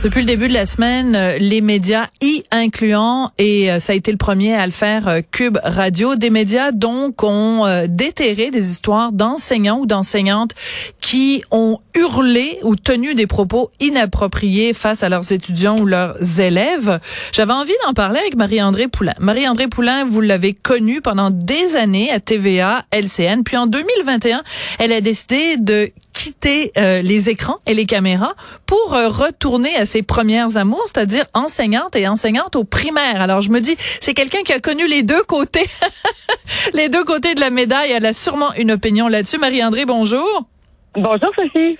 Depuis le début de la semaine, euh, les médias, y incluant, et euh, ça a été le premier à le faire, euh, Cube Radio, des médias donc ont déterré des histoires d'enseignants ou d'enseignantes qui ont hurlé ou tenu des propos inappropriés face à leurs étudiants ou leurs élèves. J'avais envie d'en parler avec Marie-André Poulain. Marie-André Poulain, vous l'avez connue pendant des années à TVA, LCN, puis en 2021, elle a décidé de quitter les écrans et les caméras pour retourner à ses premières amours, c'est-à-dire enseignante et enseignante au primaire. Alors je me dis, c'est quelqu'un qui a connu les deux côtés, les deux côtés de la médaille. Elle a sûrement une opinion là-dessus. Marie-André, bonjour. Bonjour Sophie.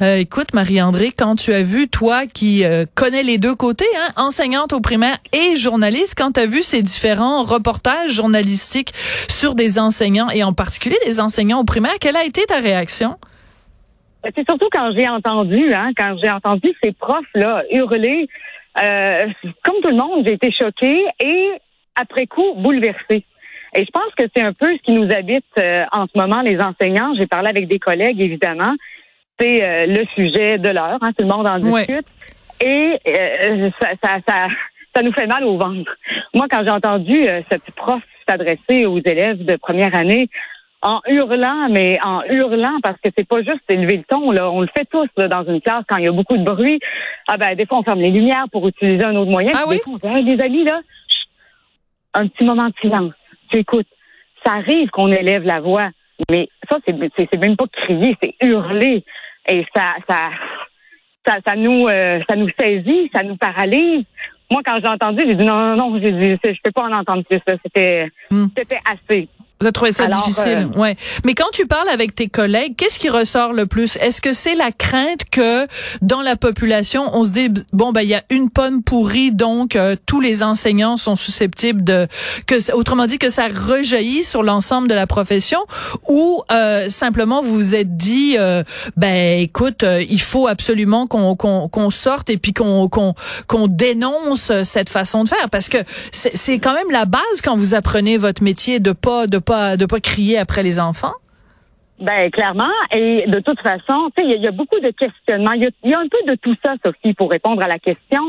Euh, écoute, Marie-André, quand tu as vu, toi qui euh, connais les deux côtés, hein, enseignante au primaire et journaliste, quand tu as vu ces différents reportages journalistiques sur des enseignants et en particulier des enseignants au primaire, quelle a été ta réaction? C'est surtout quand j'ai entendu, hein, quand j'ai entendu ces profs-là hurler, euh, comme tout le monde, j'ai été choquée et après coup bouleversée. Et je pense que c'est un peu ce qui nous habite euh, en ce moment, les enseignants. J'ai parlé avec des collègues, évidemment. C'est euh, le sujet de l'heure, hein, tout le monde en discute. Et ça, ça, ça, ça, nous fait mal au ventre. Moi, quand j'ai entendu cette prof s'adresser aux élèves de première année en hurlant, mais en hurlant parce que c'est pas juste élever le ton. Là. On le fait tous là, dans une classe quand il y a beaucoup de bruit. Ah ben des fois on ferme les lumières pour utiliser un autre moyen. Ah oui? Des fois on dit, amis là, un petit moment de silence. Tu écoutes. Ça arrive qu'on élève la voix, mais ça c'est c'est même pas crier, c'est hurler et ça ça ça, ça nous euh, ça nous saisit, ça nous paralyse. Moi, quand j'ai entendu, j'ai dit non, non, non, j'ai dit, je peux pas en entendre plus. C'était, hmm. c'était assez. Vous avez trouvé ça difficile, euh, ouais. Mais quand tu parles avec tes collègues, qu'est-ce qui ressort le plus? Est-ce que c'est la crainte que dans la population, on se dit bon ben il y a une pomme pourrie, donc euh, tous les enseignants sont susceptibles de que autrement dit que ça rejaillit sur l'ensemble de la profession, ou euh, simplement vous vous êtes dit ben écoute, il faut absolument qu'on qu'on sorte et puis qu'on qu'on qu'on dénonce cette façon de faire? Parce que c'est quand même la base quand vous apprenez votre métier de pas de pas de pas crier après les enfants? Ben clairement, et de toute façon, tu sais, il y, a beaucoup de questionnements. Il y, a un peu de tout ça, Sophie, pour répondre à la question.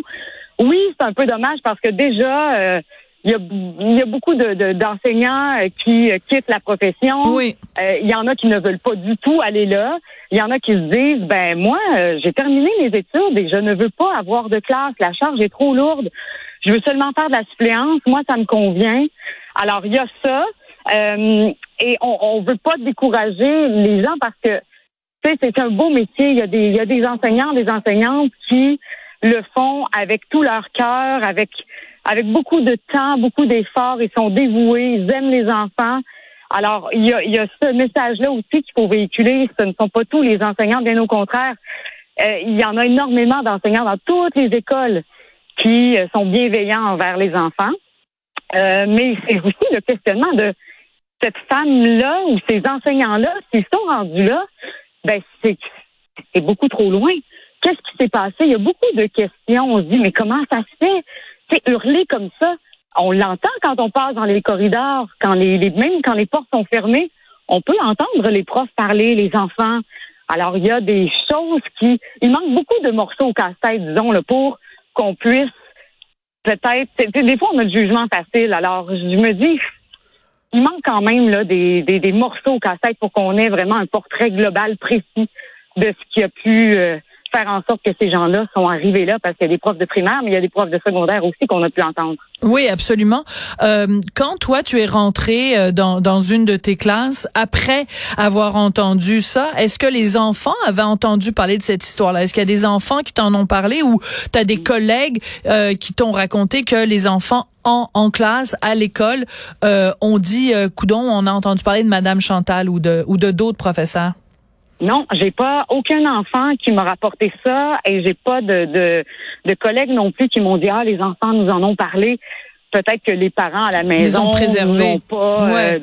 Oui, c'est un peu dommage parce que déjà, euh, il y, a, beaucoup d'enseignants euh, qui euh, quittent la profession. Oui. Il y en a qui ne veulent pas du tout aller là. Il y en a qui se disent, ben moi, j'ai terminé mes études et je ne veux pas avoir de classe. La charge est trop lourde. Je veux seulement faire de la suppléance. Moi, ça me convient. Alors, il y a ça. Euh, et on ne veut pas décourager les gens parce que c'est un beau métier. Il y, a des, il y a des enseignants, des enseignantes qui le font avec tout leur cœur, avec avec beaucoup de temps, beaucoup d'efforts. Ils sont dévoués, ils aiment les enfants. Alors, il y a, il y a ce message-là aussi qu'il faut véhiculer. Ce ne sont pas tous les enseignants, bien au contraire. Euh, il y en a énormément d'enseignants dans toutes les écoles qui euh, sont bienveillants envers les enfants. Euh, mais c'est aussi le questionnement de cette femme-là ou ces enseignants-là, s'ils sont rendus là, ben c'est beaucoup trop loin. Qu'est-ce qui s'est passé? Il y a beaucoup de questions. On se dit, mais comment ça se fait? C'est hurler comme ça. On l'entend quand on passe dans les corridors, quand les, même quand les portes sont fermées, on peut entendre les profs parler, les enfants. Alors, il y a des choses qui... Il manque beaucoup de morceaux au casse-tête, disons, là, pour qu'on puisse peut-être... Des fois, on a le jugement facile. Alors, je me dis, il manque quand même là, des, des, morceaux au casse-tête pour qu'on ait vraiment un portrait global précis de ce qui a pu euh, faire en sorte que ces gens-là sont arrivés là parce qu'il y a des profs de primaire, mais il y a des profs de secondaire aussi qu'on a pu entendre. Oui, absolument. Euh, quand toi, tu es rentré euh, dans, dans une de tes classes, après avoir entendu ça, est-ce que les enfants avaient entendu parler de cette histoire-là? Est-ce qu'il y a des enfants qui t'en ont parlé ou tu as des collègues euh, qui t'ont raconté que les enfants en, en classe, à l'école, euh, ont dit, euh, coudon, on a entendu parler de Madame Chantal ou de ou de d'autres professeurs? Non, j'ai pas aucun enfant qui m'a rapporté ça et j'ai pas de, de, de, collègues non plus qui m'ont dit ah les enfants nous en ont parlé. Peut-être que les parents à la maison n'ont pas euh,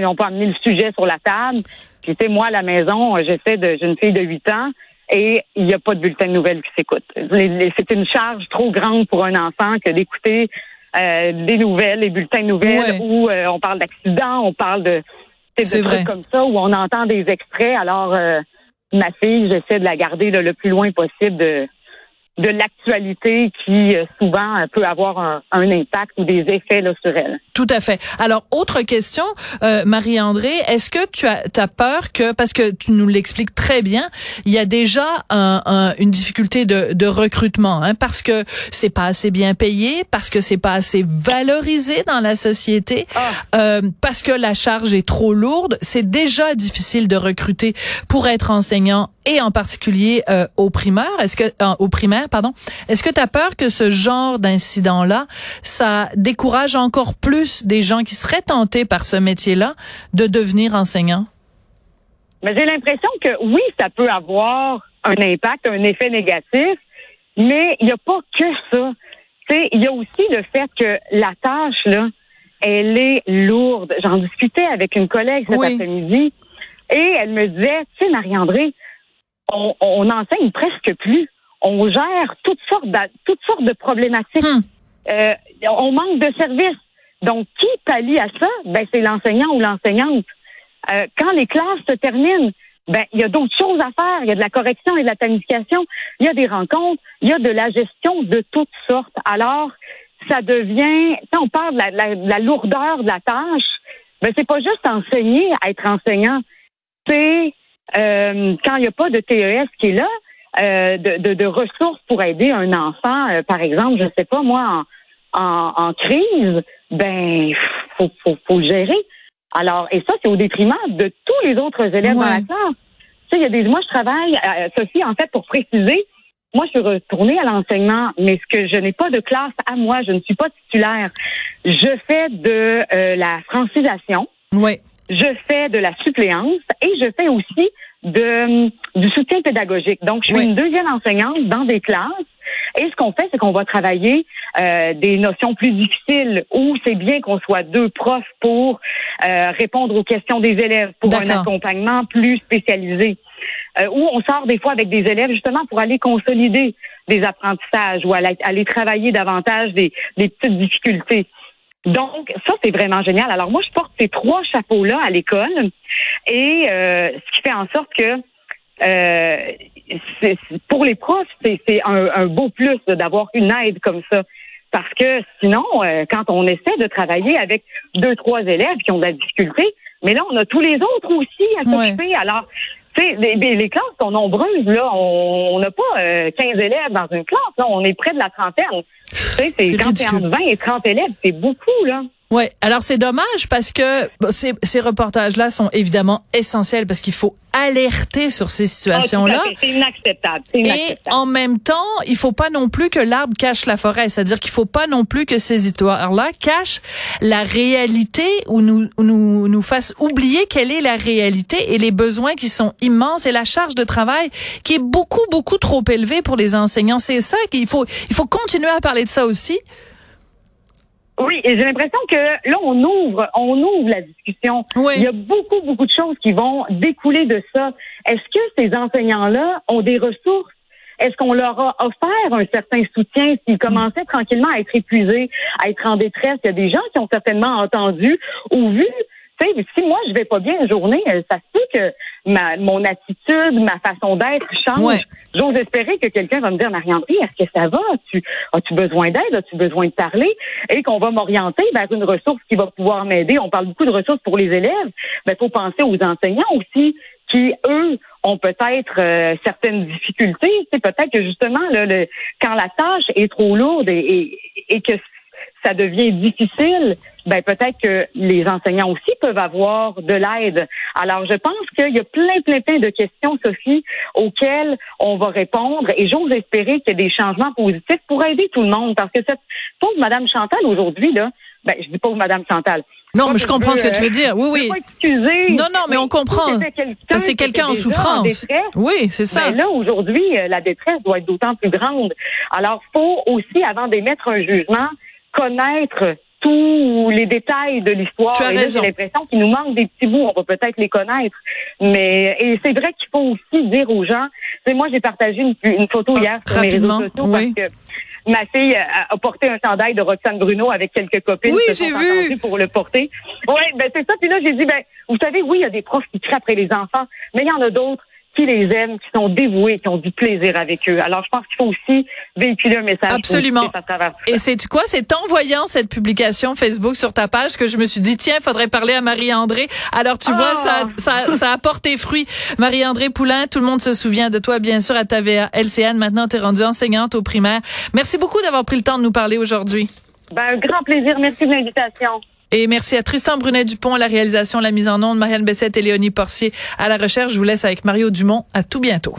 n'ont pas amené le sujet sur la table. Puis tu sais moi à la maison j'essaie de j'ai une fille de 8 ans et il n'y a pas de bulletin de nouvelles qui s'écoute. C'est une charge trop grande pour un enfant que d'écouter euh, des nouvelles, les bulletins de nouvelles, où euh, on parle d'accidents, on parle de, de trucs comme ça, où on entend des extraits. Alors, ma fille, j'essaie de la garder le plus loin possible de de l'actualité qui euh, souvent euh, peut avoir un, impact ou des effets là, sur elle. Tout à fait. Alors, autre question, euh, Marie-André, est-ce que tu as, as, peur que, parce que tu nous l'expliques très bien, il y a déjà un, une difficulté de, de recrutement, hein, parce que c'est pas assez bien payé, parce que c'est pas assez valorisé dans la société, ah. euh, parce que la charge est trop lourde. C'est déjà difficile de recruter pour être enseignant et en particulier euh, au primaire. Est-ce que euh, au primaire, pardon, est-ce que tu as peur que ce genre d'incident là, ça décourage encore plus des gens qui seraient tentés par ce métier-là de devenir enseignants? Mais j'ai l'impression que oui, ça peut avoir un impact, un effet négatif, mais il n'y a pas que ça. Tu il y a aussi le fait que la tâche là, elle est lourde. J'en discutais avec une collègue cet après-midi et elle me disait, tu sais, Marie-André, on, on enseigne presque plus. On gère toutes sortes de, toutes sortes de problématiques. Hmm. Euh, on manque de services. Donc, qui pallie à ça? Ben, c'est l'enseignant ou l'enseignante. Euh, quand les classes se terminent, ben, il y a d'autres choses à faire. Il y a de la correction et de la planification. Il y a des rencontres. Il y a de la gestion de toutes sortes. Alors, ça devient, quand on parle de la, la lourdeur de la tâche, ben, c'est pas juste enseigner à être enseignant. C'est euh, quand il n'y a pas de TES qui est là, euh, de, de, ressources pour aider un enfant, euh, par exemple, je sais pas moi, en, en, crise, ben faut, faut, faut le gérer. Alors, et ça, c'est au détriment de tous les autres élèves dans la classe. Tu sais, il y a des. Moi, je travaille, Sophie, en fait, pour préciser, moi, je suis retournée à l'enseignement, mais ce que je n'ai pas de classe à moi, je ne suis pas titulaire. Je fais de la francisation. Oui je fais de la suppléance et je fais aussi de, du soutien pédagogique. Donc, je suis une deuxième enseignante dans des classes. Et ce qu'on fait, c'est qu'on va travailler euh, des notions plus difficiles où c'est bien qu'on soit deux profs pour euh, répondre aux questions des élèves, pour un accompagnement plus spécialisé. Euh, où on sort des fois avec des élèves justement pour aller consolider des apprentissages ou aller, aller travailler davantage des, des petites difficultés. Donc, ça, c'est vraiment génial. Alors, moi, je porte ces trois chapeaux-là à l'école et euh, ce qui fait en sorte que euh, pour les profs, c'est un, un, beau plus d'avoir une aide comme ça. Parce que sinon, euh, quand on essaie de travailler avec deux, trois élèves qui ont de la difficulté, mais là, on a tous les autres aussi à s'occuper. Alors, tu sais, les, les, classes sont nombreuses, là. On n'a pas 15 euh, élèves dans une classe, là. On est près de la trentaine. Tu sais, c'est quand c'est entre 20 et 30 élèves, c'est beaucoup, là. Ouais, alors c'est dommage parce que ces, ces reportages-là sont évidemment essentiels parce qu'il faut alerter sur ces situations-là. Ah, c'est inacceptable, Et en même temps, il faut pas non plus que l'arbre cache la forêt, c'est-à-dire qu'il faut pas non plus que ces histoires-là cachent la réalité ou nous nous nous fassent oublier quelle est la réalité et les besoins qui sont immenses et la charge de travail qui est beaucoup beaucoup trop élevée pour les enseignants. C'est ça qu'il faut il faut continuer à parler de ça aussi. Oui, et j'ai l'impression que là, on ouvre, on ouvre la discussion. Il y a beaucoup, beaucoup de choses qui vont découler de ça. Est-ce que ces enseignants-là ont des ressources? Est-ce qu'on leur a offert un certain soutien s'ils commençaient tranquillement à être épuisés, à être en détresse? Il y a des gens qui ont certainement entendu ou vu si moi je vais pas bien une journée, euh, ça se peut que ma, mon attitude, ma façon d'être change. J'ose espérer que quelqu'un va me dire, Marie-André, est-ce que ça va? As-tu as-tu besoin d'aide? As-tu besoin de parler? Et qu'on va m'orienter vers une ressource qui va pouvoir m'aider. On parle beaucoup de ressources pour les élèves, mais il faut penser aux enseignants aussi qui, eux, ont peut-être euh, certaines difficultés. C'est peut-être que justement, le, quand la tâche est trop lourde et, et que ça devient difficile, ben peut-être que les enseignants aussi peuvent avoir de l'aide. Alors, je pense qu'il y a plein, plein, plein de questions, Sophie, auxquelles on va répondre et j'ose espérer qu'il y a des changements positifs pour aider tout le monde parce que cette pauvre Madame Chantal aujourd'hui, là, ben, je dis pauvre Madame Chantal. Non, mais je comprends ce que tu veux dire. Oui, oui. Excuser, non, non, mais on comprend. C'est quelqu'un en souffrance. oui, c'est ça. Mais là, aujourd'hui, euh, la détresse doit être d'autant plus grande. Alors, faut aussi, avant d'émettre un jugement, connaître tous les détails de l'histoire. J'ai l'impression qu'il nous manque des petits bouts. On va peut-être les connaître. Mais et c'est vrai qu'il faut aussi dire aux gens. C'est moi, j'ai partagé une, photo ah, hier sur mes réseaux sociaux parce que ma fille a, porté un chandail de Roxane Bruno avec quelques copines oui, qui se vu. pour le porter. Oui, ben c'est ça. Puis là, j'ai dit, ben, vous savez, oui, il y a des profs qui crient après les enfants, mais il y en a d'autres qui les aiment, qui sont dévoués, qui ont du plaisir avec eux. Alors, je pense qu'il faut aussi véhiculer un message Absolument. à travers Et c'est quoi? C'est en voyant cette publication Facebook sur ta page que je me suis dit, tiens, faudrait parler à Marie-André. Alors, tu vois, ça, ah! ça, ça a porté fruit. Marie-André Poulain, tout le monde se souvient de toi, bien sûr, à ta LCN. Maintenant, tu es rendue enseignante au primaire. Merci beaucoup d'avoir pris le temps de nous parler aujourd'hui. Ben, un grand plaisir. Merci de l'invitation. Et merci à Tristan Brunet-Dupont à la réalisation, la mise en onde, Marianne Bessette et Léonie Porcier à la recherche. Je vous laisse avec Mario Dumont. À tout bientôt.